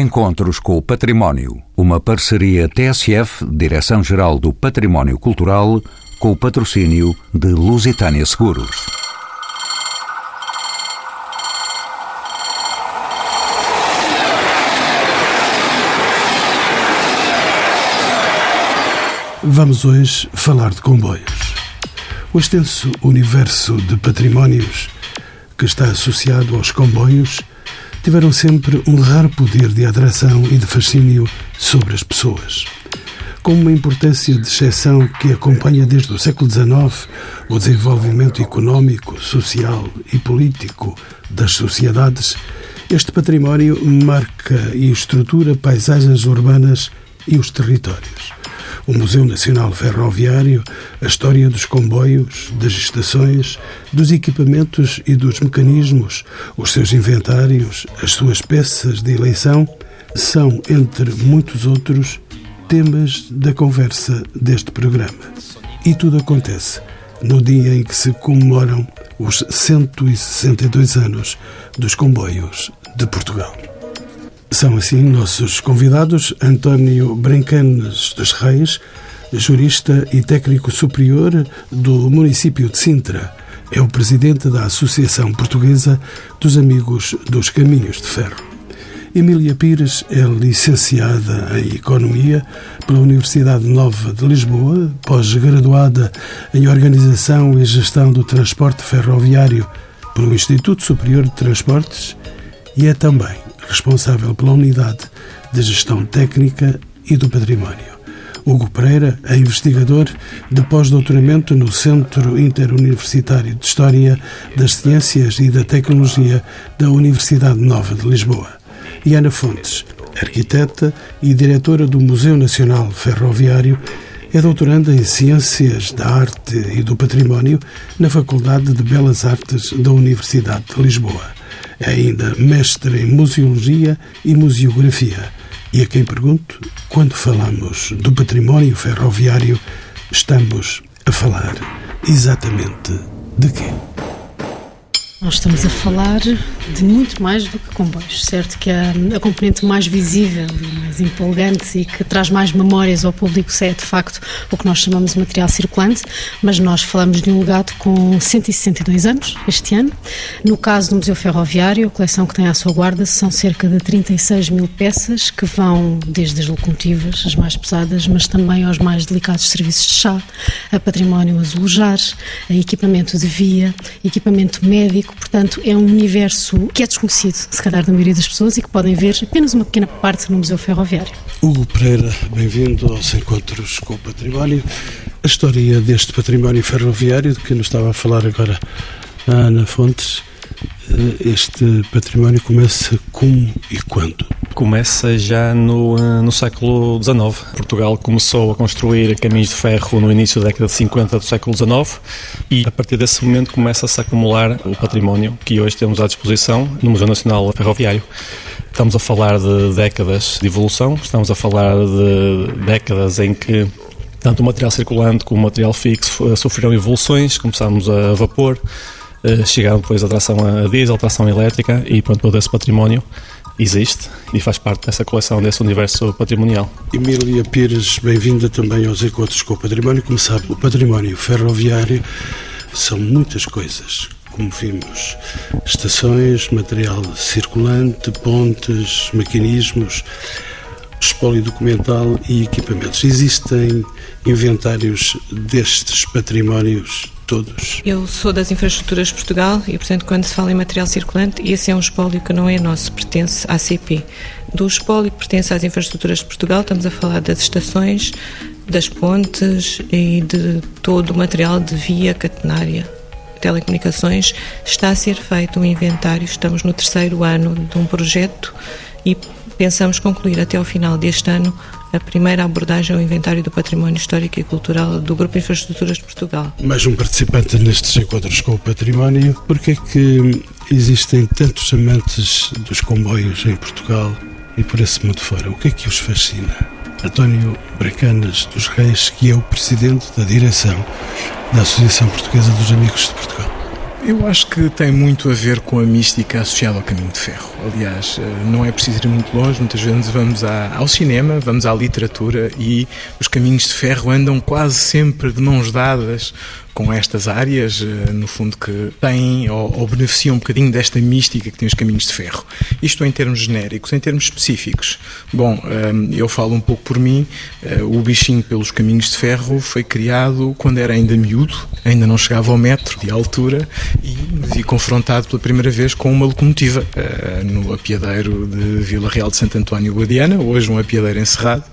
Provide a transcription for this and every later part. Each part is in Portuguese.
Encontros com o Património. Uma parceria TSF, Direção-Geral do Património Cultural, com o patrocínio de Lusitânia Seguros. Vamos hoje falar de comboios. O extenso universo de patrimónios que está associado aos comboios tiveram sempre um raro poder de atração e de fascínio sobre as pessoas. Com uma importância de exceção que acompanha desde o século XIX o desenvolvimento económico, social e político das sociedades, este património marca e estrutura paisagens urbanas e os territórios o Museu Nacional Ferroviário, a história dos comboios, das estações, dos equipamentos e dos mecanismos, os seus inventários, as suas peças de eleição, são, entre muitos outros, temas da conversa deste programa. E tudo acontece no dia em que se comemoram os 162 anos dos comboios de Portugal. São assim nossos convidados António Brincanes dos Reis, jurista e técnico superior do município de Sintra. É o presidente da Associação Portuguesa dos Amigos dos Caminhos de Ferro. Emília Pires é licenciada em Economia pela Universidade Nova de Lisboa, pós-graduada em Organização e Gestão do Transporte Ferroviário pelo Instituto Superior de Transportes e é também responsável pela Unidade de Gestão Técnica e do Património. Hugo Pereira é investigador de pós-doutoramento no Centro Interuniversitário de História das Ciências e da Tecnologia da Universidade Nova de Lisboa. E Ana Fontes, arquiteta e diretora do Museu Nacional Ferroviário, é doutoranda em Ciências da Arte e do Património na Faculdade de Belas Artes da Universidade de Lisboa. É ainda mestre em Museologia e Museografia. E a quem pergunto, quando falamos do património ferroviário, estamos a falar exatamente de quê? Nós estamos a falar de muito mais do que comboios, certo? Que a, a componente mais visível mais empolgante e que traz mais memórias ao público é, de facto, o que nós chamamos de material circulante, mas nós falamos de um legado com 162 anos este ano. No caso do Museu Ferroviário, a coleção que tem à sua guarda são cerca de 36 mil peças que vão desde as locomotivas, as mais pesadas, mas também aos mais delicados serviços de chá, a património azulejar, a equipamento de via, equipamento médico portanto, é um universo que é desconhecido, se calhar, da maioria das pessoas e que podem ver apenas uma pequena parte no Museu Ferroviário. Hugo Pereira, bem-vindo aos Encontros com o Património. A história deste património ferroviário, de que nos estava a falar agora a Ana Fontes, eh, este património começa como e quando? Começa já no, eh, no século XIX. Portugal começou a construir caminhos de ferro no início da década de 50 do século XIX e a partir desse momento começa-se a acumular o património que hoje temos à disposição no Museu Nacional Ferroviário. Estamos a falar de décadas de evolução, estamos a falar de décadas em que tanto o material circulante como o material fixo eh, sofreram evoluções, começámos a vapor, eh, chegaram depois a tração a diesel, a tração elétrica e pronto, todo esse património existe e faz parte dessa coleção, desse universo patrimonial. Emília Pires, bem-vinda também aos Encontros com o Património. Como sabe, o património ferroviário são muitas coisas, como vimos: estações, material circulante, pontes, mecanismos, espólio documental e equipamentos. Existem inventários destes patrimónios todos? Eu sou das Infraestruturas de Portugal e, portanto, quando se fala em material circulante, esse é um espólio que não é nosso, pertence à CP. Do espólio que pertence às Infraestruturas de Portugal, estamos a falar das estações, das pontes e de todo o material de via catenária telecomunicações, está a ser feito um inventário. Estamos no terceiro ano de um projeto e pensamos concluir até ao final deste ano a primeira abordagem ao inventário do património histórico e cultural do Grupo Infraestruturas de Portugal. Mais um participante nestes encontros com o património. Por que é que existem tantos amantes dos comboios em Portugal e por esse mundo fora? O que é que os fascina? António Bracanas dos Reis, que é o presidente da direção da Associação Portuguesa dos Amigos de Portugal. Eu acho que tem muito a ver com a mística associada ao caminho de ferro. Aliás, eh, não é preciso ir muito longe, muitas vezes vamos ao cinema, vamos à literatura e os caminhos de ferro andam quase sempre de mãos dadas com estas áreas, eh, no fundo, que têm ou, ou, beneficiam um bocadinho desta mística que tem os caminhos de ferro. Isto em termos genéricos, em termos específicos. Bom, eh, eu falo um pouco por mim, eh, o bichinho pelos caminhos de ferro foi criado quando era ainda miúdo, ainda não chegava ao metro de altura e me vi confrontado pela primeira vez com uma locomotiva no apiadeiro de Vila Real de Santo António Guadiana, hoje um apiadeiro encerrado,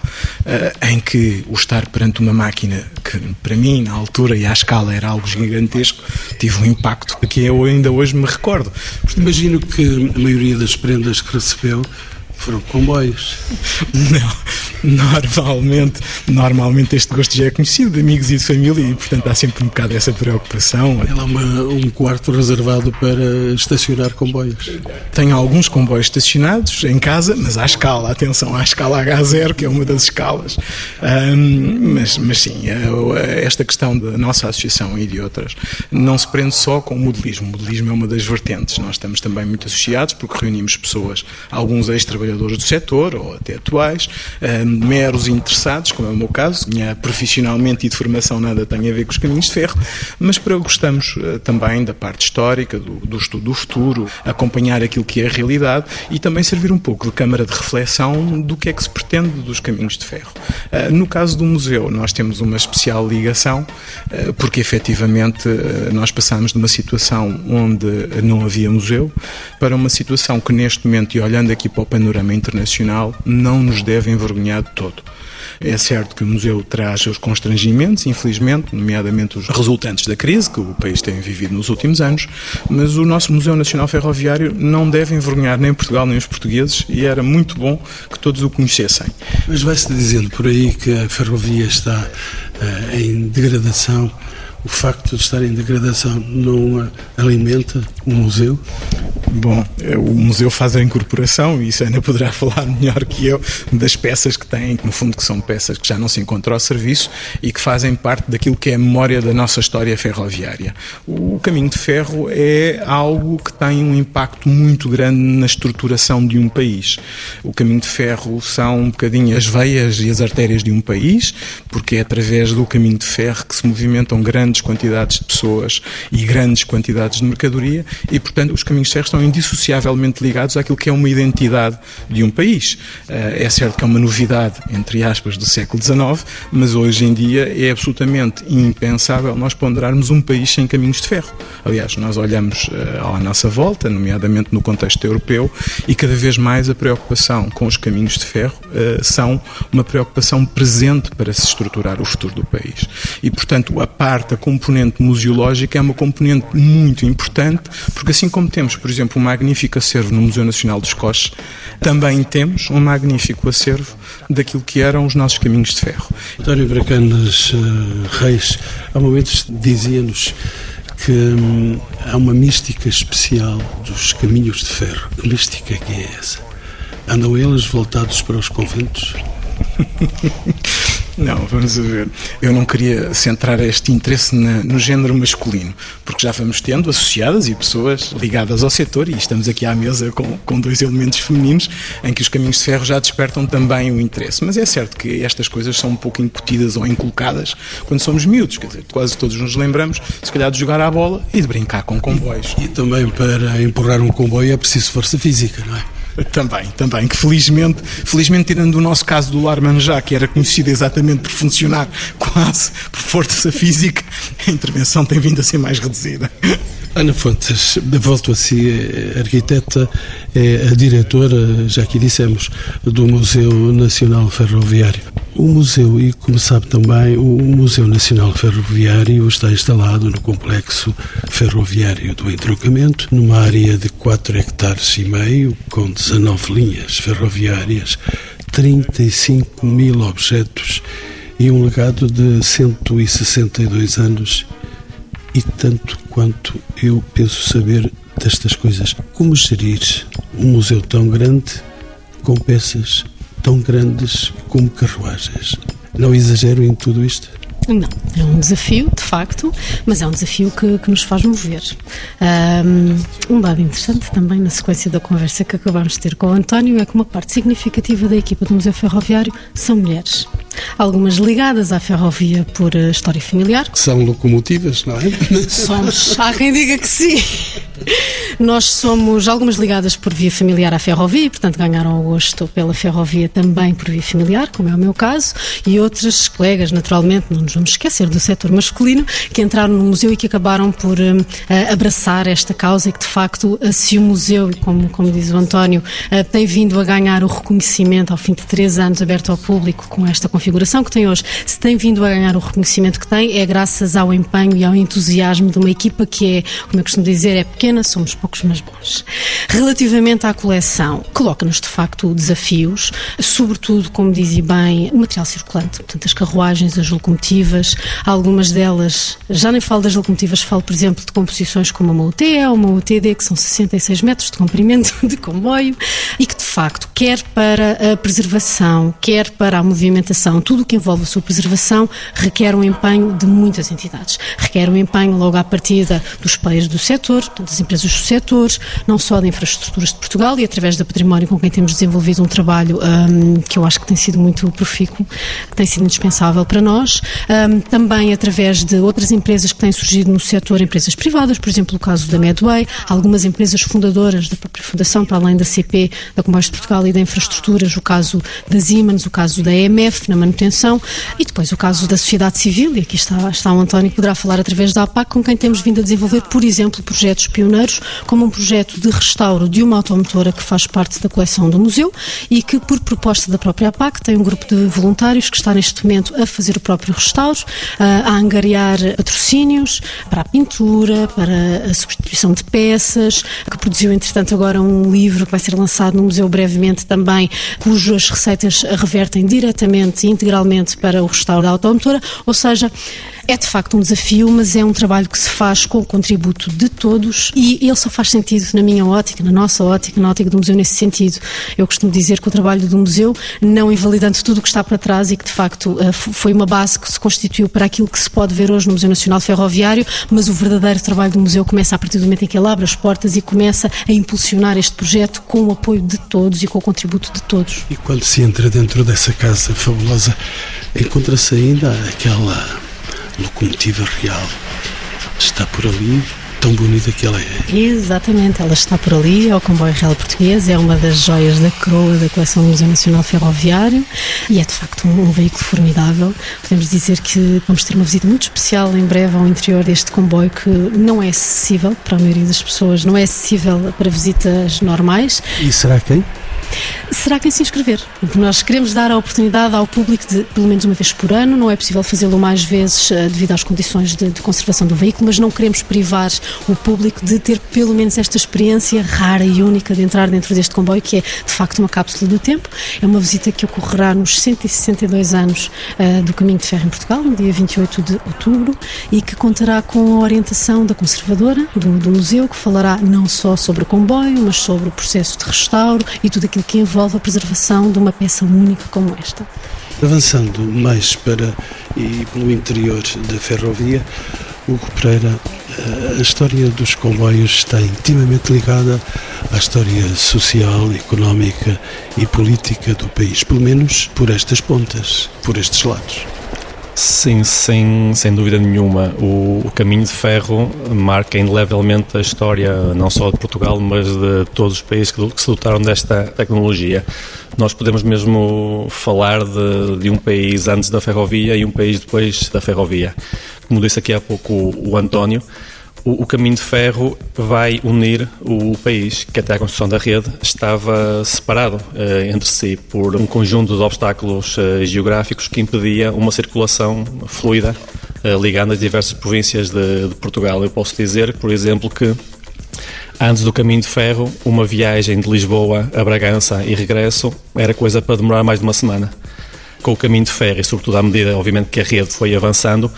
em que o estar perante uma máquina que, para mim, na altura e à escala, era algo gigantesco, tive um impacto que eu ainda hoje me recordo. Imagino que a maioria das prendas que recebeu foram comboios. Não, normalmente, normalmente este gosto já é conhecido de amigos e de família e, portanto, há sempre um bocado essa preocupação. Ela é uma, um quarto reservado para estacionar comboios. Tenho alguns comboios estacionados em casa, mas à escala, atenção, à escala H0, que é uma das escalas. Um, mas, mas sim, esta questão da nossa associação e de outras não se prende só com o modelismo. O modelismo é uma das vertentes. Nós estamos também muito associados porque reunimos pessoas, alguns ex-trabalhadores trabalhadores do setor, ou até atuais, um, meros interessados, como é o meu caso, minha profissionalmente e de formação nada tem a ver com os caminhos de ferro, mas para gostamos uh, também da parte histórica, do, do, estudo do futuro, acompanhar aquilo que é a realidade e também servir um pouco de câmara de reflexão do que é que se pretende dos caminhos de ferro. Uh, no caso do museu, nós temos uma especial ligação, porque efetivamente nós passamos de uma situação onde não havia museu para uma situação que neste momento, e olhando aqui para o panorama panorama internacional não nos deve envergonhar de todo. É certo que o museu traz seus constrangimentos, infelizmente, nomeadamente os resultantes da crise que o país tem vivido nos últimos anos, mas o nosso Museu Nacional Ferroviário não deve envergonhar nem Portugal nem os portugueses e era muito bom que todos o conhecessem. Mas vai-se dizendo por aí que a ferrovia está uh, em degradação o facto de estar em degradação não alimenta o museu? Bom, é, o museu faz a incorporação e isso ainda poderá falar melhor que eu das peças que tem, no fundo que são peças que já não se encontram ao serviço e que fazem parte daquilo que é a memória da nossa história ferroviária. O caminho de ferro é algo que tem um impacto muito grande na estruturação de um país. O caminho de ferro são um bocadinho as veias e as artérias de um país, porque é através do caminho de ferro que se movimentam grandes quantidades de pessoas e grandes quantidades de mercadoria e, portanto, os caminhos de ferro estão indissociavelmente ligados àquilo que é uma identidade de um país. Eh, é certo que é uma novidade, entre aspas, do século XIX, mas hoje em dia é absolutamente impensável nós ponderarmos um país sem caminhos de ferro. Aliás, nós olhamos eh, à nossa volta, nomeadamente no contexto europeu, e cada vez mais a preocupação com os caminhos de ferro eh, são uma preocupação presente para se estruturar o futuro do país. E, portanto, a parte, a componente museológica é uma componente muito importante, porque assim como temos, por exemplo, um magnífico acervo no Museu Nacional dos Coches, também temos um magnífico acervo daquilo que eram os nossos caminhos de ferro. António Bracanas uh, Reis, há momentos dizia-nos que hum, há uma mística especial dos caminhos de ferro. Que mística que é essa? Andam eles voltados para os conventos? Não, vamos ver. Eu não queria centrar este interesse na, no género masculino, porque já vamos tendo associadas e pessoas ligadas ao setor, e estamos aqui à mesa com, com dois elementos femininos, em que os caminhos de ferro já despertam também o interesse. Mas é certo que estas coisas são um pouco incutidas ou inculcadas quando somos miúdos, quer dizer, quase todos nos lembramos, se calhar, de jogar à bola e de brincar com comboios. E também para empurrar um comboio é preciso força física, não é? Também, também, que felizmente, felizmente tirando o nosso caso do Larmanjá, que era conhecido exatamente por funcionar quase por força física, a intervenção tem vindo a ser mais reduzida. Ana Fontes, volto a si, é arquiteta, é a diretora, já que dissemos, do Museu Nacional Ferroviário. O museu, e como sabe também, o Museu Nacional Ferroviário está instalado no complexo ferroviário do entrocamento, numa área de 4 hectares e meio, com 19 linhas ferroviárias, 35 mil objetos e um legado de 162 anos e tanto quanto eu penso saber destas coisas. Como gerir um museu tão grande com peças tão grandes como carruagens? Não exagero em tudo isto? Não, é um desafio, de facto, mas é um desafio que, que nos faz mover. Um, dado interessante também na sequência da conversa que acabamos de ter com o António é que uma parte significativa da equipa do Museu Ferroviário são mulheres. Algumas ligadas à ferrovia por eh, história familiar. São locomotivas, não é? Somos, há quem diga que sim. Nós somos algumas ligadas por via familiar à ferrovia e, portanto, ganharam o gosto pela ferrovia também por via familiar, como é o meu caso, e outras colegas, naturalmente, não nos vamos esquecer do setor masculino, que entraram no museu e que acabaram por uh, abraçar esta causa e que, de facto, se o museu, como, como diz o António, uh, tem vindo a ganhar o reconhecimento ao fim de três anos aberto ao público com esta configuração que tem hoje, se tem vindo a ganhar o reconhecimento que tem, é graças ao empenho e ao entusiasmo de uma equipa que é, como eu costumo dizer, é pequena, somos poucos, mas bons. Relativamente à coleção, coloca-nos, de facto, desafios, sobretudo, como dizia bem, o material circulante, portanto, as carruagens, as locomotivas, algumas delas, já nem falo das locomotivas, falo, por exemplo, de composições como uma UTE ou uma UTD, que são 66 metros de comprimento de comboio, e que, de facto, quer para a preservação, quer para a movimentação, tudo o que envolve a sua preservação, requer um empenho de muitas entidades. Requer um empenho logo à partida dos players do setor, das empresas do setor, não só de infraestruturas de Portugal e através da património com quem temos desenvolvido um trabalho um, que eu acho que tem sido muito profícuo, que tem sido indispensável para nós. Um, também através de outras empresas que têm surgido no setor, empresas privadas, por exemplo, o caso da Medway, algumas empresas fundadoras da própria fundação, para além da CP, da Comboios de Portugal e da Infraestruturas, o caso da Siemens, o caso da EMF na manutenção. E depois o caso da sociedade civil, e aqui está, está o António que poderá falar através da APAC, com quem temos vindo a desenvolver, por exemplo, projetos pioneiros, como um projeto de restauro de uma automotora que faz parte da coleção do museu e que, por proposta da própria APAC, tem um grupo de voluntários que está neste momento a fazer o próprio restauro, a angariar patrocínios para a pintura, para a substituição de peças, que produziu, entretanto, agora um livro que vai ser lançado no museu brevemente também, cujas receitas revertem diretamente integralmente para o restauro da automotora, ou seja, é de facto um desafio, mas é um trabalho que se faz com o contributo de todos e ele só faz sentido na minha ótica, na nossa ótica, na ótica do museu nesse sentido. Eu costumo dizer que o trabalho do museu, não invalidando tudo o que está para trás e que de facto eh, foi uma base que se constituiu para aquilo que se pode ver hoje no Museu Nacional Ferroviário, mas o verdadeiro trabalho do museu começa a partir do momento em que ele abre as portas e começa a impulsionar este projeto com o apoio de todos e com o contributo de todos. E quando se entra dentro dessa casa fabulosa, encontra-se ainda aquela locomotiva real. Está por ali, tão bonita que ela é. Exatamente, ela está por ali, é o comboio real português, é uma das joias da coroa da coleção do Museu Nacional Ferroviário e é de facto um, um, veículo formidável. Podemos dizer que vamos ter uma visita muito especial em breve ao interior deste comboio que não é acessível para a maioria das pessoas, não é acessível para visitas normais. E será quem? Será quem se inscrever. Nós queremos dar a oportunidade ao público de, pelo menos uma vez por ano, não é possível fazê-lo mais vezes uh, devido às condições de, de, conservação do veículo, mas não queremos privar o público de ter pelo menos esta experiência rara e única de entrar dentro deste comboio, que é de facto uma cápsula do tempo. É uma visita que ocorrerá nos 162 anos uh, do Caminho de Ferro em Portugal, no dia 28 de outubro, e que contará com a orientação da conservadora do, do museu, que falará não só sobre o comboio, mas sobre o processo de restauro e tudo aquilo que envolve a preservação de uma peça única como esta. Avançando mais para e pelo interior da ferrovia, Hugo Pereira, a história dos comboios está intimamente ligada à história social, económica e política do país, pelo menos por estas pontas, por estes lados. Sim, sem, sem dúvida nenhuma. O, o, caminho de ferro marca indelevelmente a história não só de Portugal, mas de todos os países que, que se dotaram desta tecnologia. Nós podemos mesmo falar de, de, um país antes da ferrovia e um país depois da ferrovia. Como disse aqui há pouco o, o António, o, o, caminho de ferro vai unir o país, que até a construção da rede estava separado eh, entre si por um conjunto de obstáculos eh, geográficos que impedia uma circulação fluida eh, ligando as diversas províncias de, de Portugal. Eu posso dizer, por exemplo, que Antes do caminho de ferro, uma viagem de Lisboa a Bragança e regresso era coisa para demorar mais de uma semana. Com o caminho de ferro e, sobretudo, à medida, obviamente, que a rede foi avançando,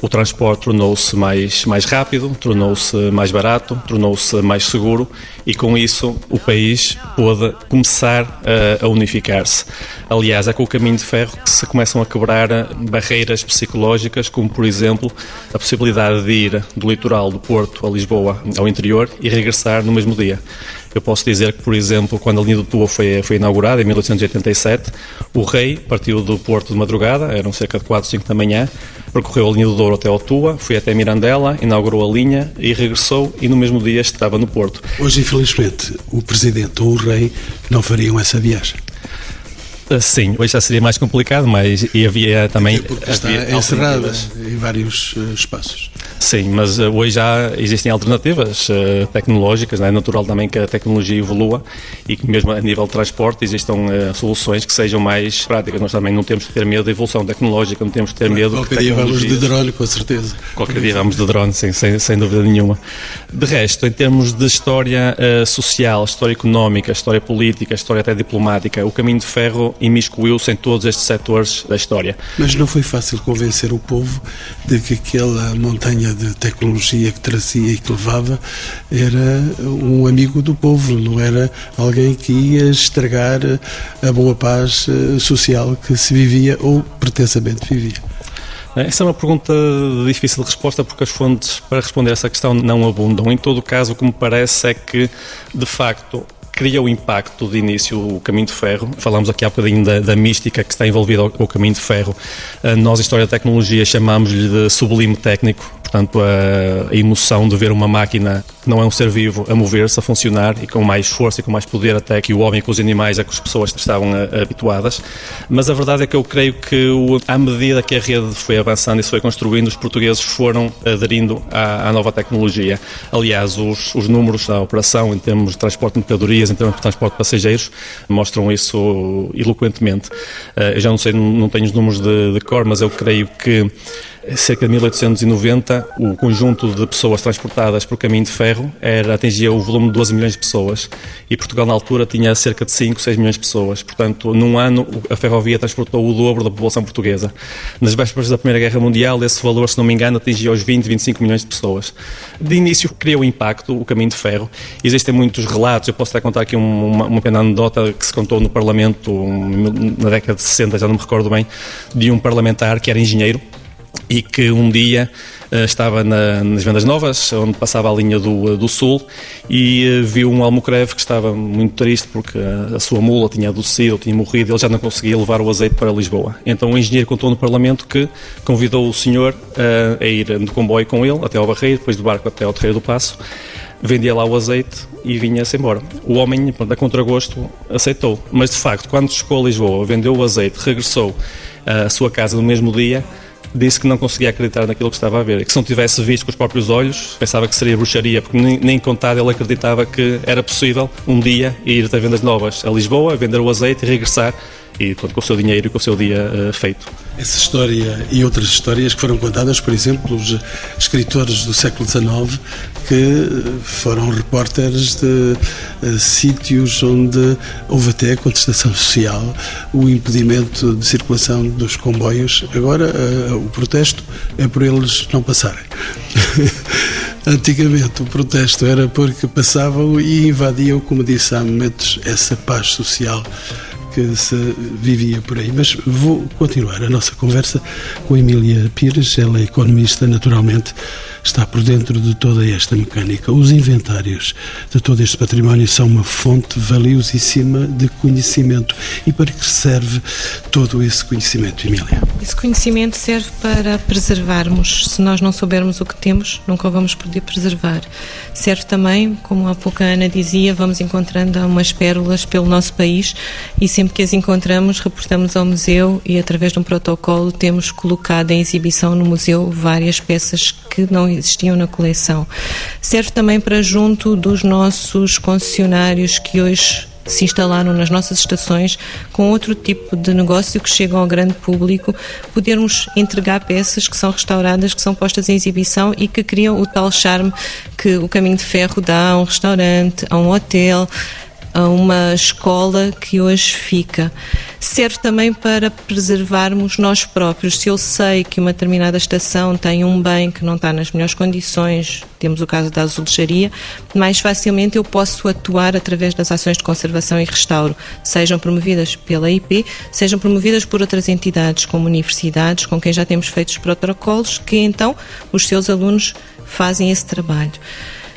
O transporte tornou-se mais, mais rápido, tornou-se mais barato, tornou-se mais seguro e com isso o país pôde começar a, a unificar-se. Aliás, é com o caminho de ferro que se começam a quebrar barreiras psicológicas, como por exemplo a possibilidade de ir do litoral do Porto a Lisboa ao interior e regressar no mesmo dia. Eu posso dizer que, por exemplo, quando a linha do Tua foi, foi inaugurada, em 1887, o rei partiu do Porto de madrugada, eram cerca de 4, 5 da manhã, percorreu a linha do Douro até ao Tua, foi até Mirandela, inaugurou a linha e regressou e no mesmo dia estava no Porto. Hoje, infelizmente, o Presidente ou o Rei não fariam essa viagem. Ah, sim, hoje já seria mais complicado, mas e havia também. Porque está encerrada em vários uh, espaços. Sim, mas uh, hoje já existem alternativas uh, tecnológicas, é natural também que a tecnologia evolua e que mesmo a nível de transporte existam soluções que sejam mais práticas. Nós também não temos que ter medo da evolução tecnológica, não temos que ter medo Qualquer dia vamos de drone, com certeza. Qualquer dia vamos de drone, sim, sem, sem dúvida nenhuma. De resto, em termos de história social, história económica, história política, história até diplomática, o caminho de ferro imiscuiu-se em todos estes setores da história. Mas não foi fácil convencer o povo de que aquela montanha de tecnologia que trazia e que levava era um amigo do povo, não era alguém que ia estragar a boa paz eh, social que se vivia ou pretensamente vivia. Essa é uma pergunta difícil de resposta porque as fontes para responder essa questão não abundam. Em todo o caso, o que me parece é que, de facto, cria o impacto de início o Caminho de Ferro. Falámos aqui há bocadinho da, da mística que está envolvida com o Caminho de Ferro. Uh, nós, História da Tecnologia, chamamos-lhe de sublime técnico, portanto, a, emoção de ver uma máquina não é um ser vivo a mover-se, a funcionar e com mais força e com mais poder até que o homem com os animais a que as pessoas estavam a, habituadas. Mas a verdade é que eu creio que, à medida que a rede foi avançando e se foi construindo, os portugueses foram aderindo à, à nova tecnologia. Aliás, os, os números da operação em termos de transporte de mercadorias em termos de transporte de passageiros mostram isso eloquentemente. Eh, eu já não sei, não tenho os números de, de cor, mas eu creio que cerca de 1890, o conjunto de pessoas transportadas por caminho de ferro era, atingia o volume de 12 milhões de pessoas e Portugal, na altura, tinha cerca de 5, 6 milhões de pessoas. Portanto, num ano, a ferrovia transportou o dobro da população portuguesa. Nas vésperas da Primeira Guerra Mundial, esse valor, se não me engano, atingia os 20, 25 milhões de pessoas. De início, criou impacto o caminho de ferro. Existem muitos relatos, eu posso até contar aqui uma, uma pequena anedota que se contou no Parlamento na década de 60, já não me recordo bem, de um parlamentar que era engenheiro e que um dia uh, estava na, nas Vendas Novas, onde passava a linha do, do Sul, e uh, viu um almocreve que estava muito triste porque a, a sua mula tinha adoecido, tinha morrido, ele já não conseguia levar o azeite para Lisboa. Então o engenheiro contou no Parlamento que convidou o senhor uh, a ir de comboio com ele até ao Barreiro, depois do barco até ao Terreiro do Passo, vendia lá o azeite e vinha-se embora. O homem, pronto, a contragosto, aceitou. Mas, de facto, quando chegou a Lisboa, vendeu o azeite, regressou à sua casa no mesmo dia, disse que não conseguia acreditar naquilo que estava a ver. Que se não tivesse visto com os próprios olhos, pensava que seria bruxaria, porque nem, nem contado ele acreditava que era possível um dia ir até vendas novas a Lisboa, vender o azeite e regressar e com o seu dinheiro e com o seu dia uh, feito. Essa história e outras histórias que foram contadas, por exemplo, pelos escritores do século XIX que foram repórteres de uh, sítios onde houve até contestação social, o impedimento de circulação dos comboios. Agora, uh, o protesto é por eles não passarem. Antigamente o protesto era porque passavam e invadiam, como disse há momentos, essa paz social que se vivia por aí. Mas vou continuar a nossa conversa com Emília Pires, ela é economista, naturalmente está por dentro de toda esta mecânica. Os inventários de todo este património são uma fonte valiosíssima de conhecimento. E para que serve todo esse conhecimento, Emília? Esse conhecimento serve para preservarmos. Se nós não soubermos o que temos, nunca o vamos poder preservar. Serve também, como há pouco a Ana dizia, vamos encontrando umas pérolas pelo nosso país e sempre que as encontramos, reportamos ao museu e, através de um protocolo, temos colocado em exibição no museu várias peças que não existiam na coleção. Serve também para junto dos nossos concessionários que hoje se instalaram nas nossas estações com outro tipo de negócio que chega ao grande público, podermos entregar peças que são restauradas, que são postas em exibição e que criam o tal charme que o caminho de ferro dá a um restaurante, a um hotel, a uma escola que hoje fica. serve também para preservarmos nós próprios. Se eu sei que uma determinada estação tem um bem que não está nas melhores condições, temos o caso da azulejaria, mais facilmente eu posso atuar através das ações de conservação e restauro, sejam promovidas pela IP, sejam promovidas por outras entidades, como universidades, com quem já temos feito os protocolos, que então os seus alunos fazem esse trabalho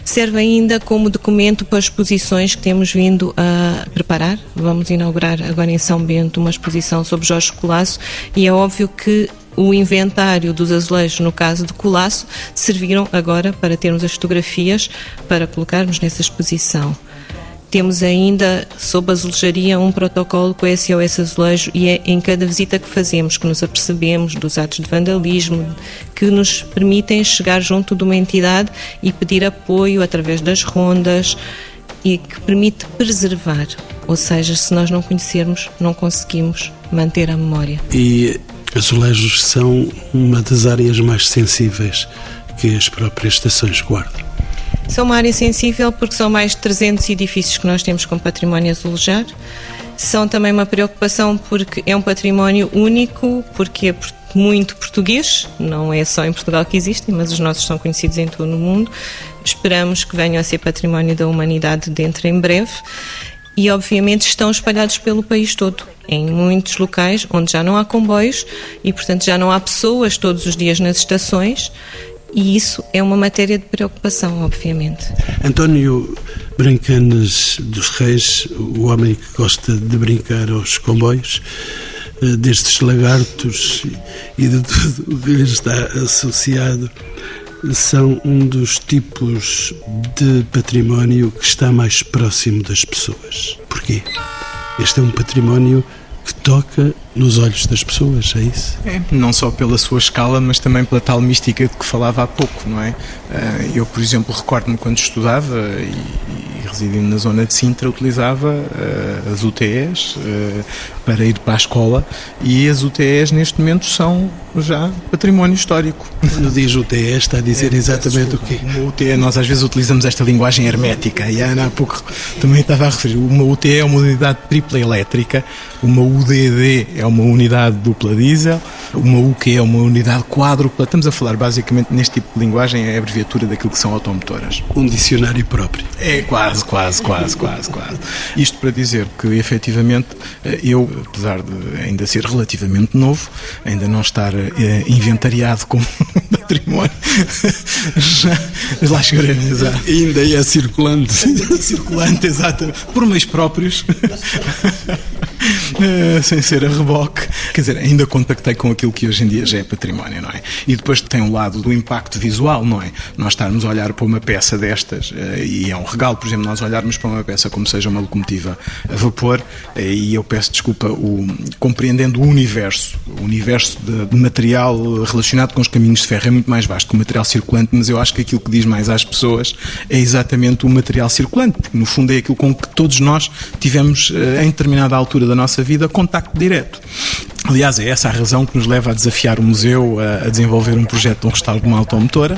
serve ainda como documento para exposições que temos vindo a preparar. Vamos inaugurar agora em São Bento uma exposição sobre Jorge Colasso e é óbvio que o inventário dos azulejos, no caso de Colasso, serviram agora para termos as fotografias para colocarmos nessa exposição. Temos ainda, sob a azulejaria, um protocolo com o SOS Azulejo e é em cada visita que fazemos que nos apercebemos dos atos de vandalismo que nos permitem chegar junto de uma entidade e pedir apoio através das rondas e que permite preservar. Ou seja, se nós não conhecermos, não conseguimos manter a memória. E azulejos são uma das áreas mais sensíveis que as próprias estações guardam. São uma área sensível porque são mais de 300 edifícios que nós temos com património azulejar. São também uma preocupação porque é um património único, porque é muito português, não é só em Portugal que existem, mas os nossos são conhecidos em todo o mundo. Esperamos que venham a ser património da humanidade dentro em breve e, obviamente, estão espalhados pelo país todo, em muitos locais onde já não há comboios e, portanto, já não há pessoas todos os dias nas estações e isso é uma matéria de preocupação, obviamente. António Brancanes dos Reis, o homem que gosta de brincar aos comboios, eh, destes lagartos e de tudo o que lhe está associado, são um dos tipos de património que está mais próximo das pessoas. Porquê? Este é um património que toca nos olhos das pessoas, é isso? É, não só pela sua escala, mas também pela tal mística de que falava há pouco, não é? Eh, eu, por exemplo, recordo-me quando estudava e residindo na zona de Sintra, utilizava uh, as UTEs uh, para ir para a escola e as UTEs neste momento são já património histórico. Quando diz UTE está a dizer é, exatamente o quê? Uma UTE, nós às vezes utilizamos esta linguagem hermética e a Ana há pouco também estava a referir. Uma UTE é uma unidade tripla elétrica, uma UDD é uma unidade dupla diesel, uma UQ é uma unidade quádrupla. Estamos a falar basicamente neste tipo de linguagem, é a abreviatura daquilo que são automotoras. Um dicionário próprio. É quase, quase, quase, quase, quase. Isto para dizer que efetivamente eu, apesar de ainda ser relativamente novo, ainda não estar eh, inventariado como património, já, lá chegaremos. Ainda é circulante. Ainda é circulante, exatamente. Por meios próprios. Eh, sem ser a reboque. Quer dizer, ainda contactei com aquilo que hoje em dia já é património, não é? E depois tem um lado do impacto visual, não é? Nós estarmos a olhar para uma peça destas, uh, e é um regalo, por exemplo, nós olharmos para uma peça como seja uma locomotiva a vapor, uh, e eu peço desculpa, o, compreendendo o universo, o universo de, de, material relacionado com os caminhos de ferro é muito mais vasto que o material circulante, mas eu acho que aquilo que diz mais às pessoas é exatamente o material circulante, porque no fundo é aquilo com que todos nós tivemos, uh, em determinada altura da nossa vida, contacto direto. Aliás, é essa a razão que nos leva a desafiar o museu a, desenvolver um projeto de um restauro de uma automotora,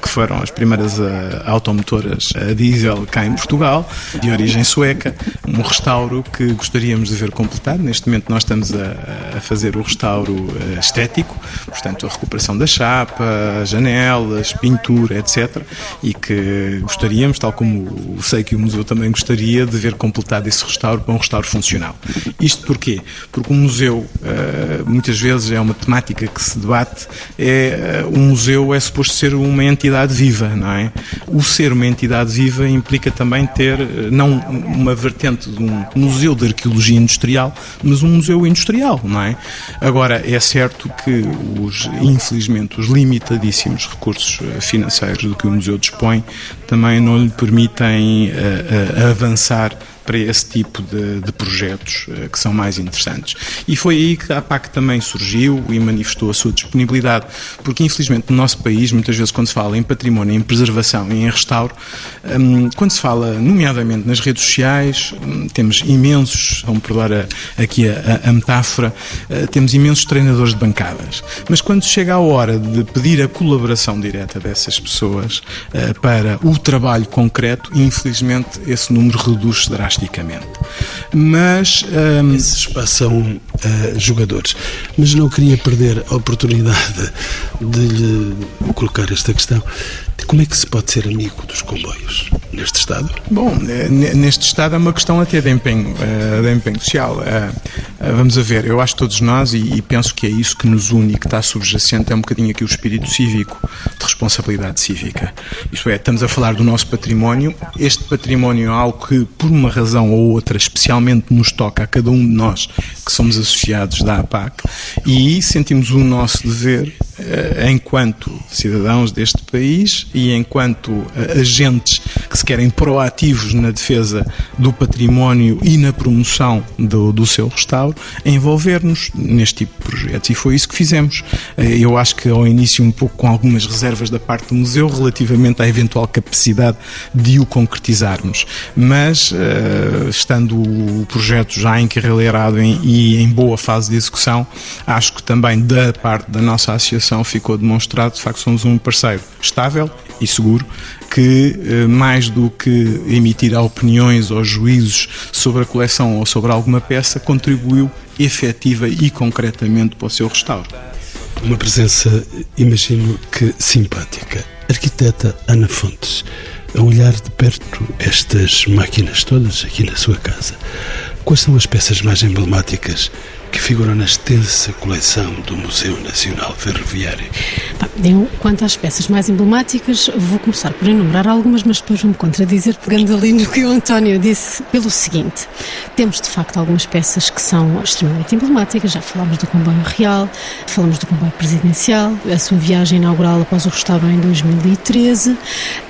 que foram as primeiras automotoras a diesel cá em Portugal, de origem sueca. Um restauro que gostaríamos de ver completado. Neste momento nós estamos a, fazer o restauro estético, portanto a recuperação da chapa, janelas, pintura, etc. E que gostaríamos, tal como sei que o museu também gostaria, de ver completado esse restauro para um restauro funcional. Isto porquê? Porque o museu eh, muitas vezes é uma temática que se debate, é uh, um museu é suposto ser uma entidade viva, não é? O ser uma entidade viva implica também ter eh, não uma vertente de um museu de arqueologia industrial, mas um museu industrial, não é? Agora é certo que os infelizmente os limitadíssimos recursos financeiros do que o museu dispõe também não lhe permitem avançar para esse tipo de, de projetos uh, que são mais interessantes. E foi aí que a PAC também surgiu e manifestou a sua disponibilidade, porque infelizmente no nosso país, muitas vezes quando se fala em património, em preservação e em restauro, um, quando se fala nomeadamente nas redes sociais, um, temos imensos, vamos perdoar aqui a, a metáfora, uh, temos imensos treinadores de bancadas. Mas quando chega a hora de pedir a colaboração direta dessas pessoas uh, para o trabalho concreto, infelizmente esse número reduz-se drasticamente drasticamente. Mas. Um... Esses são uh, jogadores. Mas não queria perder a oportunidade de lhe colocar esta questão. Como é que se pode ser amigo dos comboios neste Estado? Bom, eh, neste Estado é uma questão até de empenho, eh, de empenho social. Eh, vamos a ver, eu acho que todos nós, e penso que é isso que nos une e que está subjacente, é um bocadinho aqui o espírito cívico, de responsabilidade cívica. Isto é, estamos a falar do nosso património. Este património é algo que, por uma razão ou outra, especialmente nos toca a cada um de nós que somos associados da APAC, e sentimos o nosso dever, enquanto cidadãos deste país, e enquanto eh, agentes que se querem proativos na defesa do património e na promoção do, do seu restauro, envolver-nos neste tipo de projetos. E foi isso que fizemos. Eh, eu acho que ao início, um pouco com algumas reservas da parte do museu relativamente à eventual capacidade de o concretizarmos. Mas, eh, estando o projeto já encarreirado e em boa fase de execução, acho que também da parte da nossa associação ficou demonstrado, de facto, somos um parceiro estável e seguro que, eh, mais do que emitir opiniões ou juízos sobre a coleção ou sobre alguma peça, contribuiu efetiva e concretamente para o seu restauro. Uma presença, imagino que simpática. Arquiteta Ana Fontes, a olhar de perto estas máquinas todas aqui na sua casa, quais são as peças mais emblemáticas que figuram na extensa coleção do Museu Nacional Ferroviário? Quanto às peças mais emblemáticas, vou começar por enumerar algumas, mas depois vou-me contradizer, pegando ali no que o António disse, pelo seguinte: temos de facto algumas peças que são extremamente emblemáticas, já falámos do comboio real, falamos do comboio presidencial, a sua viagem inaugural após o restauro em 2013.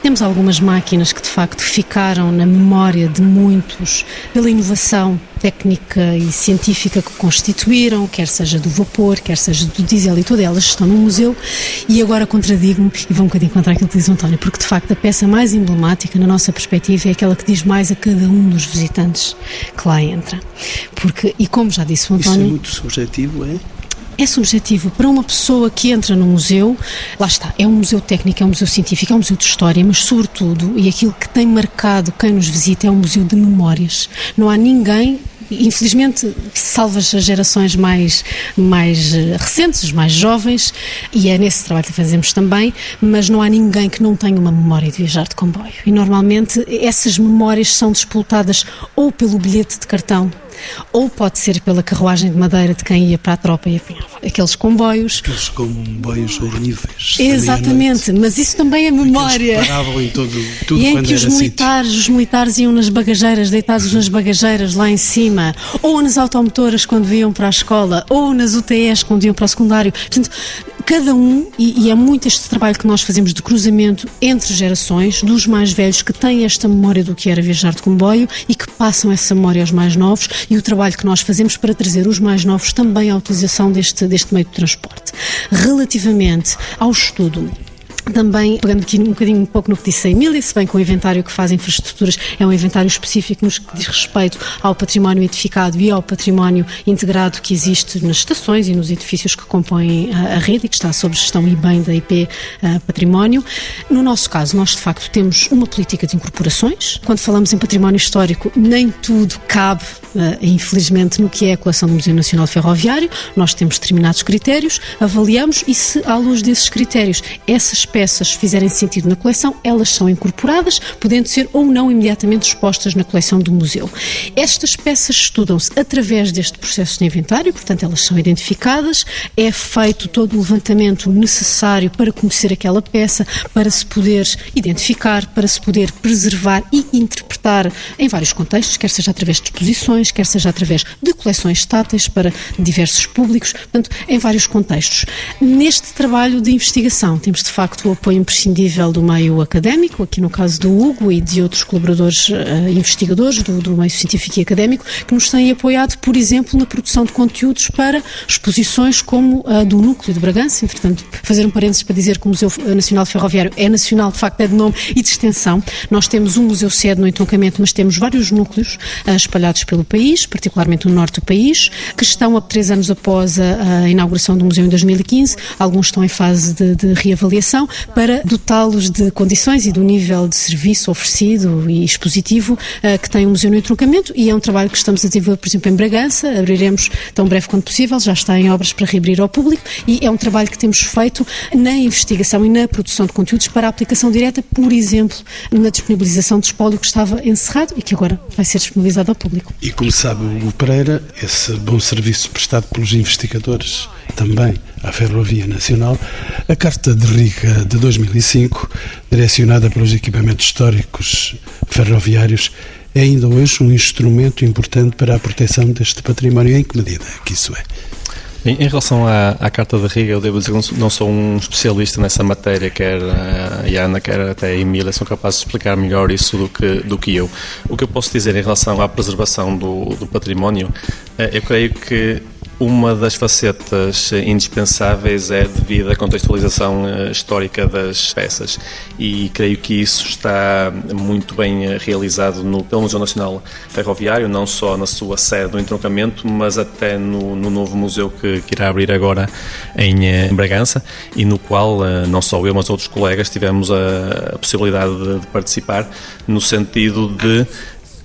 Temos algumas máquinas que de facto ficaram na memória de muitos pela inovação técnica e científica que constituíram, quer seja do vapor, quer seja do diesel e todas elas estão no museu. E agora contradigo-me e vou um bocadinho contra aquilo que diz o António, porque de facto a peça mais emblemática, na nossa perspectiva, é aquela que diz mais a cada um dos visitantes que lá entra. Porque, e como já disse o António. Isso é muito subjetivo, é? É subjetivo. Para uma pessoa que entra no museu, lá está, é um museu técnico, é um museu científico, é um museu de história, mas sobretudo, e aquilo que tem marcado quem nos visita é um museu de memórias. Não há ninguém infelizmente, salvas as gerações mais, mais eh, recentes, os mais jovens, e é nesse trabalho que fazemos também, mas não há ninguém que não tenha uma memória de viajar de comboio. E normalmente essas memórias são disputadas ou pelo bilhete de cartão ou pode ser pela carruagem de madeira de quem ia para a tropa e apanhava aqueles comboios. Aqueles comboios horríveis. Exatamente, mas isso também é memória. paravam em todo, tudo e em que os militares, os militares iam nas bagageiras, deitados nas bagageiras lá em cima, ou nas automotoras quando iam para a escola, ou nas UTS quando iam para o secundário. Portanto, cada um, e, e, é muito este trabalho que nós fazemos de cruzamento entre gerações, dos mais velhos que têm esta memória do que era viajar de comboio e que passam essa memória aos mais novos, e o trabalho que nós fazemos para trazer os mais novos também à utilização deste, deste meio de transporte. Relativamente ao estudo também, pegando aqui um bocadinho um pouco no que disse a Emília, se bem que o inventário que faz infraestruturas é um inventário específico nos que diz respeito ao património edificado e ao património integrado que existe nas estações e nos edifícios que compõem a, a rede e que está sob gestão e bem da IP uh, Património. No nosso caso, nós de facto temos uma política de incorporações. Quando falamos em património histórico, nem tudo cabe, uh, infelizmente, no que é a coleção do Museu Nacional Ferroviário. Nós temos determinados critérios, avaliamos e se, à luz desses critérios, essas peças fizerem sentido na coleção, elas são incorporadas, podendo ser ou não imediatamente expostas na coleção do museu. Estas peças estudam-se através deste processo de inventário, portanto, elas são identificadas, é feito todo o levantamento necessário para conhecer aquela peça, para se poder identificar, para se poder preservar e interpretar em vários contextos, quer seja através de exposições, quer seja através de coleções estáteis para diversos públicos, portanto, em vários contextos. Neste trabalho de investigação, temos de facto o apoio imprescindível do meio académico, aqui no caso do Hugo e de outros colaboradores uh, investigadores do, do, meio científico e académico, que nos têm apoiado, por exemplo, na produção de conteúdos para exposições como a do Núcleo de Bragança. Entretanto, fazer um parênteses para dizer que o Museu Nacional Ferroviário é nacional, de facto, é de nome e de extensão. Nós temos um museu sede no entroncamento, mas temos vários núcleos uh, espalhados pelo país, particularmente no norte do país, que estão, a três anos após a, a inauguração do museu em 2015, alguns estão em fase de, de reavaliação para dotá-los de condições e do nível de serviço oferecido e expositivo uh, que tem o Museu no Entroncamento. E é um trabalho que estamos a desenvolver, por exemplo, em Bragança, abriremos tão breve quanto possível, já está em obras para reabrir ao público. E é um trabalho que temos feito na investigação e na produção de conteúdos para a aplicação direta, por exemplo, na disponibilização de espólio que estava encerrado e que agora vai ser disponibilizado ao público. E como sabe o Pereira, esse bom serviço prestado pelos investigadores também à Ferrovia Nacional, a Carta de Riga de 2005, direcionada para os equipamentos históricos ferroviários, é ainda hoje um instrumento importante para a proteção deste património. Em que medida é que isso é? Em, em relação à, à, Carta de Riga, eu devo dizer que não sou um especialista nessa matéria, quer a Ana, quer até a Emília, são capazes de explicar melhor isso do que, do que eu. O que eu posso dizer em relação à preservação do, do património, eh, eu creio que uma das facetas indispensáveis é devido à contextualização eh, histórica das peças. E creio que isso está muito bem eh, realizado no, pelo Museu Nacional Ferroviário, não só na sua sede no entroncamento, mas até no, no novo museu que, que, irá abrir agora em, eh, em, Bragança e no qual não só eu, mas outros colegas tivemos a, a possibilidade de, de participar no sentido de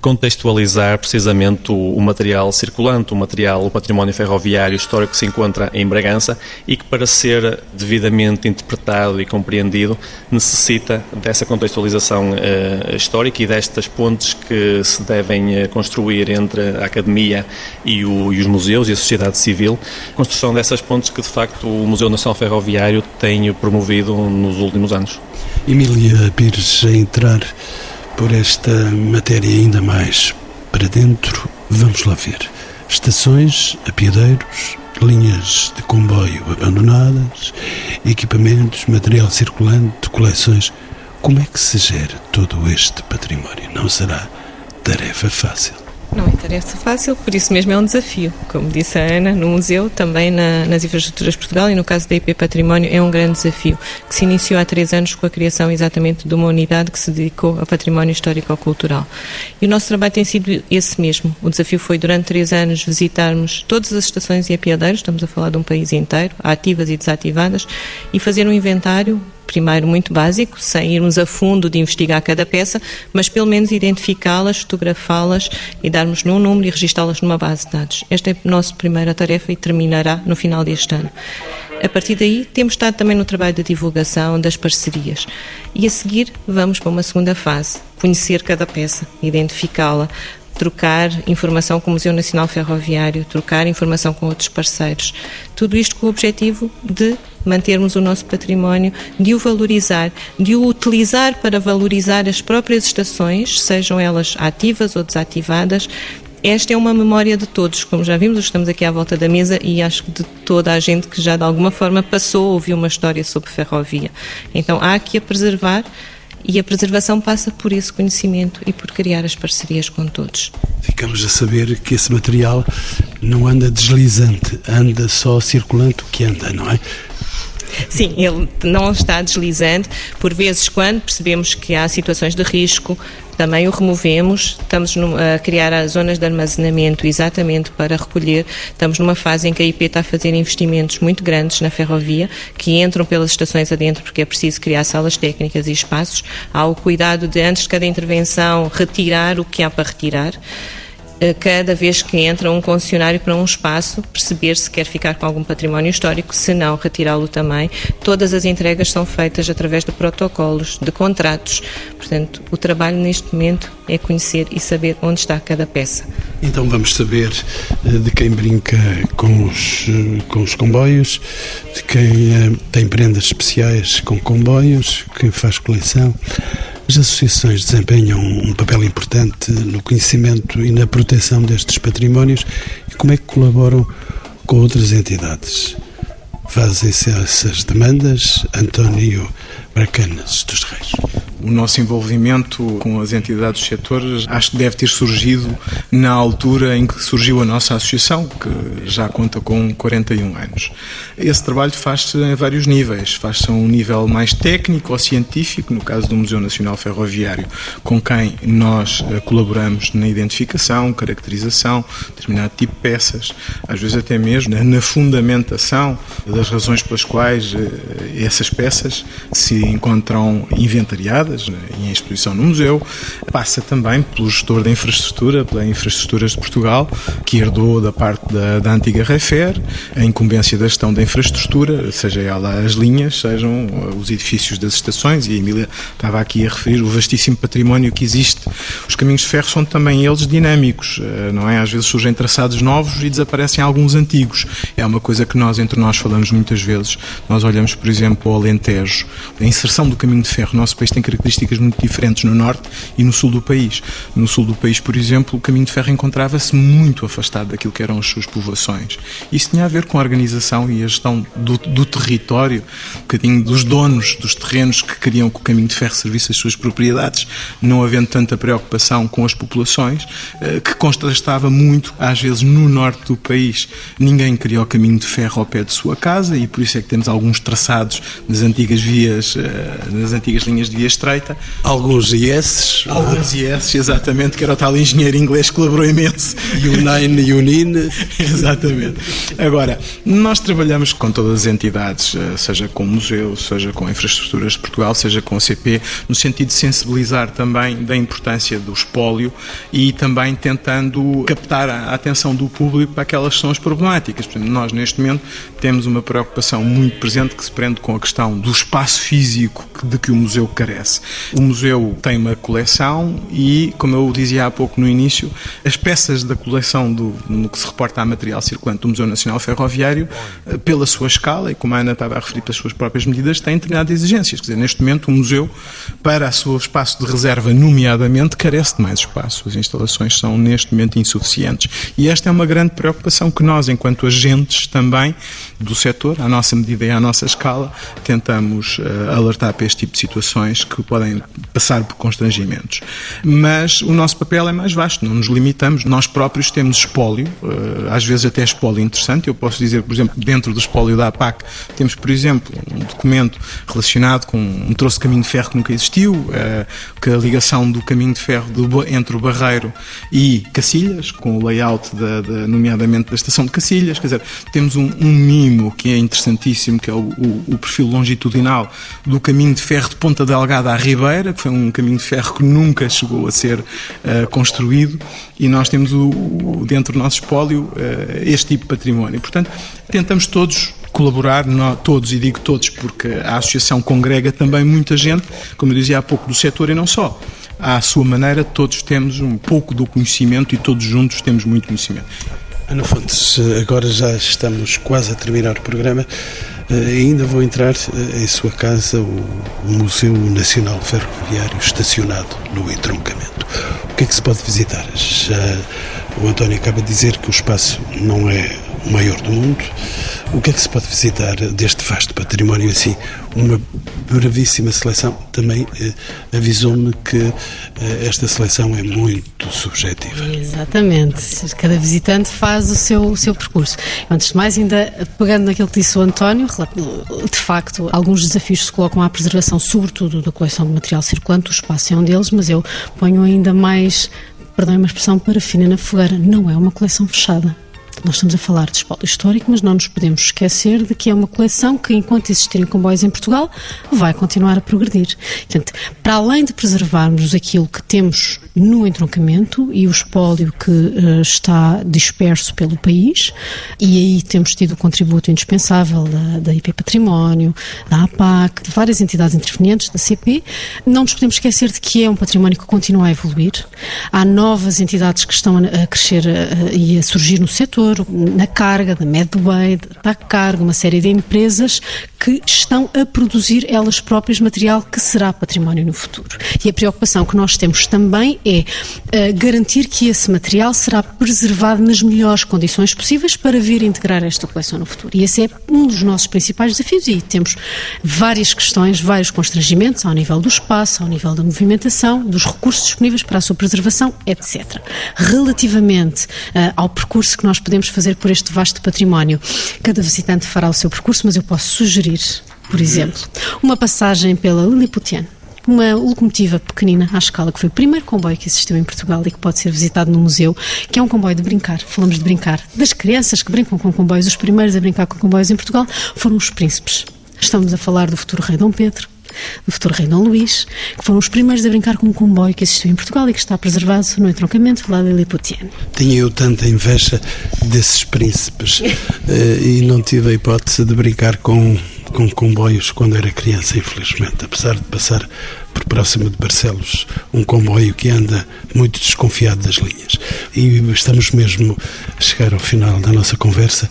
contextualizar precisamente o, o, material circulante, o material, o património ferroviário histórico que se encontra em Bragança e que para ser devidamente interpretado e compreendido necessita dessa contextualização uh, histórica e destas pontes que se devem uh, construir entre a academia e, o, e, os museus e a sociedade civil, construção dessas pontes que de facto o Museu Nacional Ferroviário tem promovido nos últimos anos. Emília Pires, a entrar por esta matéria ainda mais para dentro, vamos lá ver. Estações, apiadeiros, linhas de comboio abandonadas, equipamentos, material circulante, coleções. Como é que se gera todo este património? Não será tarefa fácil. Não é tarefa fácil, por isso mesmo é um desafio. Como disse a Ana, no museu, também na, nas infraestruturas de Portugal e no caso da IP Património, é um grande desafio, que se iniciou há três anos com a criação exatamente de uma unidade que se dedicou ao património histórico-cultural. E o nosso trabalho tem sido esse mesmo. O desafio foi, durante três anos, visitarmos todas as estações e apiadeiros, estamos a falar de um país inteiro, ativas e desativadas, e fazer um inventário primeiro muito básico, sem irmos a fundo de investigar cada peça, mas pelo menos identificá-las, fotografá-las e darmos num número e registá-las numa base de dados. Esta é a nossa primeira tarefa e terminará no final deste ano. A partir daí, temos estado também no trabalho de divulgação, das parcerias. E a seguir, vamos para uma segunda fase: conhecer cada peça, identificá-la, trocar informação com o Museu Nacional Ferroviário, trocar informação com outros parceiros. Tudo isto com o objetivo de mantermos o nosso património, de o valorizar, de o utilizar para valorizar as próprias estações, sejam elas ativas ou desativadas, esta é uma memória de todos, como já vimos, estamos aqui à volta da mesa e acho que de toda a gente que já de alguma forma passou ou ouviu uma história sobre ferrovia. Então há que a preservar e a preservação passa por esse conhecimento e por criar as parcerias com todos. Ficamos a saber que esse material não anda deslizante, anda só circulante o que anda, não é? Sim, ele não está deslizante. Por vezes, quando percebemos que há situações de risco, também o removemos. Estamos a criar as zonas de armazenamento exatamente para recolher. Estamos numa fase em que a IP está a fazer investimentos muito grandes na ferrovia, que entram pelas estações adentro, porque é preciso criar salas técnicas e espaços. Há o cuidado de, antes de cada intervenção, retirar o que há para retirar cada vez que entra um concessionário para um espaço, perceber se quer ficar com algum património histórico, se não, retirá-lo também. Todas as entregas são feitas através de protocolos, de contratos. Portanto, o trabalho neste momento é conhecer e saber onde está cada peça. Então vamos saber eh, de quem brinca com os, eh, com os comboios, de quem eh, tem prendas especiais com comboios, quem faz coleção. As associações desempenham um papel importante no conhecimento e na proteção destes patrimónios e como é que colaboram com outras entidades? Fazem-se essas demandas, António Bracanas dos Reis? O nosso envolvimento com as entidades do setor acho que deve ter surgido na altura em que surgiu a nossa associação, que já conta com 41 anos. Esse trabalho faz-se em vários níveis. Faz-se a um nível mais técnico ou científico, no caso do Museu Nacional Ferroviário, com quem nós eh, colaboramos na identificação, caracterização, determinado tipo de peças, às vezes até mesmo na fundamentação das razões pelas quais eh, essas peças se encontram inventariadas né, em exposição no museu. Passa também pelo gestor da infraestrutura, pela Infraestruturas de Portugal, que herdou da parte da, da antiga Refer a incumbência da gestão da infraestrutura, seja ela as linhas, sejam eh, os edifícios das estações, e a Emília estava aqui a referir o vastíssimo património que existe. Os caminhos de ferro são também eles dinâmicos, eh, não é? Às vezes surgem traçados novos e desaparecem alguns antigos. É uma coisa que nós, entre nós, falamos muitas vezes. Nós olhamos, por exemplo, ao Alentejo. Inserção do caminho de ferro. O nosso país tem características muito diferentes no norte e no sul do país. No sul do país, por exemplo, o caminho de ferro encontrava-se muito afastado daquilo que eram as suas povoações. Isso tinha a ver com a organização e a gestão do, do território, um bocadinho dos donos dos terrenos que queriam que o caminho de ferro servisse as suas propriedades, não havendo tanta preocupação com as populações, eh, que contrastava muito, às vezes, no norte do país. Ninguém queria o caminho de ferro ao pé de sua casa e por isso é que temos alguns traçados nas antigas vias, nas antigas linhas de via estreita. Alguns IS. Alguns IS, exatamente, que era o tal engenheiro inglês que colaborou imenso. Unine e Unine. exatamente. Agora, nós trabalhamos com todas as entidades, eh, seja com o museu, seja com infraestruturas de Portugal, seja com a CP, no sentido de sensibilizar também da importância do espólio e também tentando captar a atenção do público para aquelas que são as problemáticas. Portanto, nós, neste momento, temos uma preocupação muito presente que se prende com a questão do espaço físico de que o museu carece. O museu tem uma coleção e, como eu dizia há pouco no início, as peças da coleção do, no que se reporta a material circulante do Museu Nacional Ferroviário, eh, pela sua escala, e como a Ana estava a referir pelas suas próprias medidas, têm determinadas exigências. Quer dizer, neste momento, o museu, para o seu espaço de reserva, nomeadamente, carece de mais espaço. As instalações são, neste momento, insuficientes. E esta é uma grande preocupação que nós, enquanto agentes também do setor, à nossa medida e à nossa escala, tentamos uh, alertar para este tipo de situações que podem passar por constrangimentos. Mas o nosso papel é mais vasto, não nos limitamos. Nós próprios temos espólio, uh, às vezes até espólio interessante. Eu posso dizer, por exemplo, dentro do espólio da APAC, temos, por exemplo, um documento relacionado com um troço de caminho de ferro que nunca existiu, uh, que a ligação do caminho de ferro entre o Barreiro e Cacilhas, com o layout, da, da, nomeadamente da estação de Cacilhas. Quer dizer, temos um, um mimo que é interessantíssimo, que é o, o, o, perfil longitudinal do caminho de ferro de Ponta Delgada à Ribeira, que foi um caminho de ferro que nunca chegou a ser uh, construído, e nós temos o, dentro do nosso espólio uh, este tipo de património. Portanto, tentamos todos colaborar, todos, e digo todos porque a associação congrega também muita gente, como eu dizia há pouco, do setor e não só. À sua maneira, todos temos um pouco do conhecimento e todos juntos temos muito conhecimento. Ana Fontes, agora já estamos quase a terminar o programa. Uh, ainda vou entrar uh, em sua casa, o, Museu Nacional Ferroviário, estacionado no entroncamento. O que é que se pode visitar? Já, o António acaba de dizer que o espaço não é maior do mundo. O que é que se pode visitar deste vasto património assim? Uma brevíssima seleção também eh, avisou-me que eh, esta seleção é muito subjetiva. Exatamente. Cada visitante faz o seu, o seu percurso. Antes de mais, ainda pegando naquilo que disse o António, de facto, alguns desafios se colocam à preservação, sobretudo da coleção de material circulante, o espaço é um deles, mas eu ponho ainda mais, perdão uma expressão, parafina na fogueira. Não é uma coleção fechada nós estamos a falar de espólio histórico, mas não nos podemos esquecer de que é uma coleção que, enquanto existirem comboios em Portugal, vai continuar a progredir. Portanto, para além de preservarmos aquilo que temos no entroncamento e o espólio que uh, está disperso pelo país, e aí temos tido o contributo indispensável da, da IP Património, da APAC, de várias entidades intervenientes, da CP, não nos podemos esquecer de que é um património que continua a evoluir. Há novas entidades que estão a, a crescer uh, e a surgir no setor, na carga, da Medway, da Carga, uma série de empresas que estão a produzir elas próprias material que será património no futuro. E a preocupação que nós temos também é uh, garantir que esse material será preservado nas melhores condições possíveis para vir integrar esta coleção no futuro. E esse é um dos nossos principais desafios e temos várias questões, vários constrangimentos ao nível do espaço, ao nível da movimentação, dos recursos disponíveis para a sua preservação, etc. Relativamente uh, ao percurso que nós podemos fazer por este vasto património, cada visitante fará o seu percurso, mas eu posso sugerir, por exemplo, uma passagem pela Lilliputiana uma locomotiva pequenina à escala, que foi o primeiro comboio que existiu em Portugal e que pode ser visitado no museu, que é um comboio de brincar. Falamos de brincar. Das crianças que brincam com comboios, os primeiros a brincar com comboios em Portugal foram os príncipes. Estamos a falar do futuro rei Dom Pedro, do futuro rei Dom Luís, que foram os primeiros a brincar com um comboio que existiu em Portugal e que está preservado no entroncamento lá de Lilliputiano. Tinha eu tanta inveja desses príncipes eh, e não tive a hipótese de brincar com com comboios quando era criança, infelizmente. Apesar de passar por próximo de Barcelos um comboio que anda muito desconfiado das linhas. E estamos mesmo a chegar ao final da nossa conversa.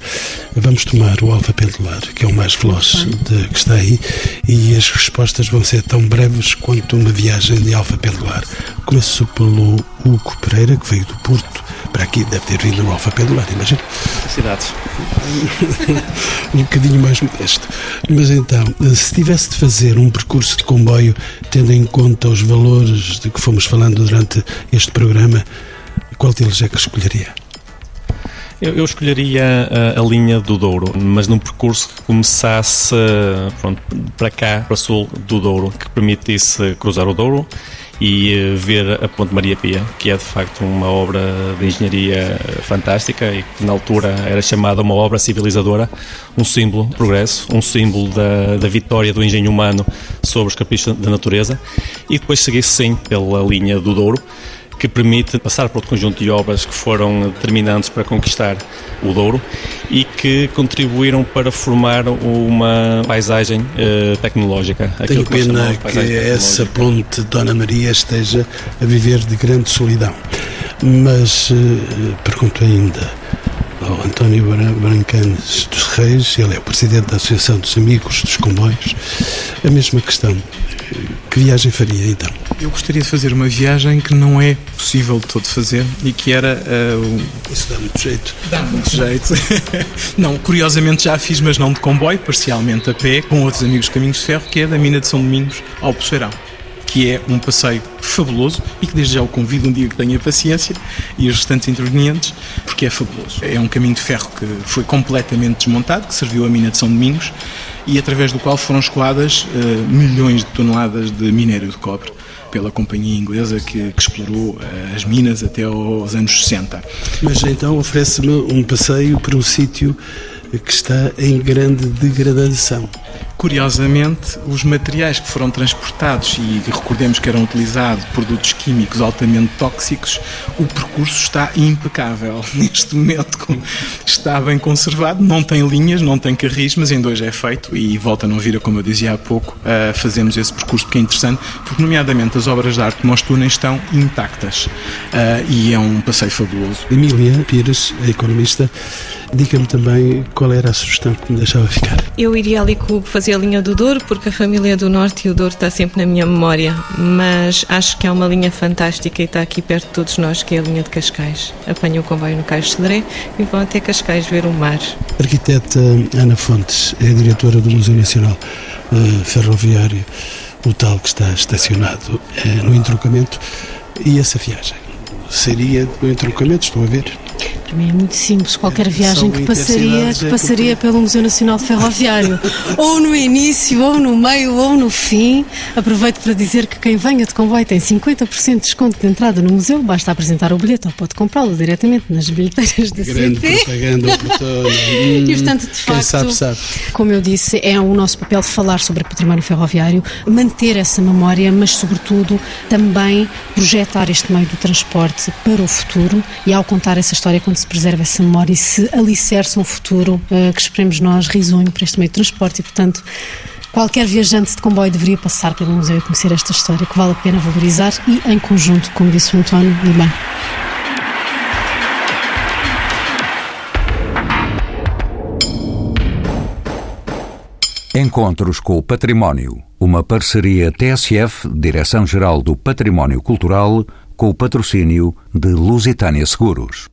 Vamos tomar o Alfa Pendular, que é o mais veloz de, que está aí, e as respostas vão ser tão breves quanto uma viagem de Alfa Pendular. Começo pelo Hugo Pereira, que veio do Porto para aqui, deve ter vindo o Alfa Pendular, imagina. Cidades. um bocadinho mais modesto. Mas então, se tivesse de fazer um percurso de comboio, tendo em conta os valores de que fomos falando durante este programa, qual deles é que escolheria? Eu, escolheria a, a, linha do Douro, mas num percurso que começasse pronto, para cá, para sul do Douro, que permitisse cruzar o Douro e eh, ver a Ponte Maria Pia, que é de facto uma obra de engenharia fantástica e que na altura era chamada uma obra civilizadora, um símbolo de progresso, um símbolo da, da vitória do engenho humano sobre os caprichos da natureza. E depois seguir-se sim pela linha do Douro que permite passar por outro conjunto de obras que foram determinantes para conquistar o Douro e que contribuíram para formar uma paisagem uh, tecnológica. Tenho pena que essa ponte Dona Maria esteja a viver de grande solidão. Mas uh, pergunto ainda ao António Brancanes dos Reis, ele é o presidente da Associação dos Amigos dos Comboios, a mesma questão. Que viagem faria então? Eu gostaria de fazer uma viagem que não é possível de todo fazer e que era. Uh, Isso dá muito jeito. Dá muito jeito. não, curiosamente já a fiz, mas não de comboio, parcialmente a pé, com outros amigos Caminhos de Ferro, que é da Mina de São Domingos ao Poceirão que é um passeio fabuloso e que desde já o convido um dia que tenha paciência e os restantes intervenientes, porque é fabuloso. É um caminho de ferro que foi completamente desmontado, que serviu a mina de São Domingos e através do qual foram escoadas uh, milhões de toneladas de minério de cobre pela companhia inglesa que, que, explorou uh, as minas até aos anos 60. Mas então oferece-me um passeio para um sítio que está em grande degradação. Curiosamente, os materiais que foram transportados e recordemos que eram utilizados produtos químicos altamente tóxicos, o percurso está impecável. Neste momento está bem conservado, não tem linhas, não tem carris, mas em dois é feito e volta a não vir, como eu dizia há pouco, fazemos esse percurso que é interessante, porque nomeadamente as obras de arte túneis estão intactas uh, e é um passeio fabuloso. Emília Pires, economista, diga-me também qual era a sugestão que me deixava ficar. Eu iria ali fazer a linha do Douro, porque a família do Norte e o Douro está sempre na minha memória, mas acho que é uma linha fantástica e está aqui perto de todos nós, que é a linha de Cascais. Apanho o comboio no Cais de Cedré e vão até Cascais ver o mar. A arquiteta Ana Fontes é a diretora do Museu Nacional uh, Ferroviário, o tal que está estacionado uh, no entroncamento. E essa viagem? Seria no entroncamento, estou a ver? Para mim é muito simples. Qualquer viagem que passaria, que passaria pelo Museu Nacional de Ferroviário, ou no início, ou no meio, ou no fim. Aproveito para dizer que quem venha de comboio tem 50% de desconto de entrada no museu. Basta apresentar o bilhete ou pode comprá-lo diretamente nas bilheteiras da Grande CP. propaganda oportuna. e, portanto, de facto, sabe, sabe. como eu disse, é o nosso papel falar sobre o património ferroviário, manter essa memória, mas, sobretudo, também projetar este meio do transporte para o futuro e, ao contar essa história, se preserva essa memória e se alicerça um futuro uh, que esperemos nós risonho para este meio de transporte e, portanto, qualquer viajante de comboio deveria passar pelo museu e conhecer esta história que vale a pena valorizar e em conjunto, como disse o António, e bem. Encontros com o Património. Uma parceria TSF, Direção-Geral do Património Cultural, com o patrocínio de Lusitânia Seguros.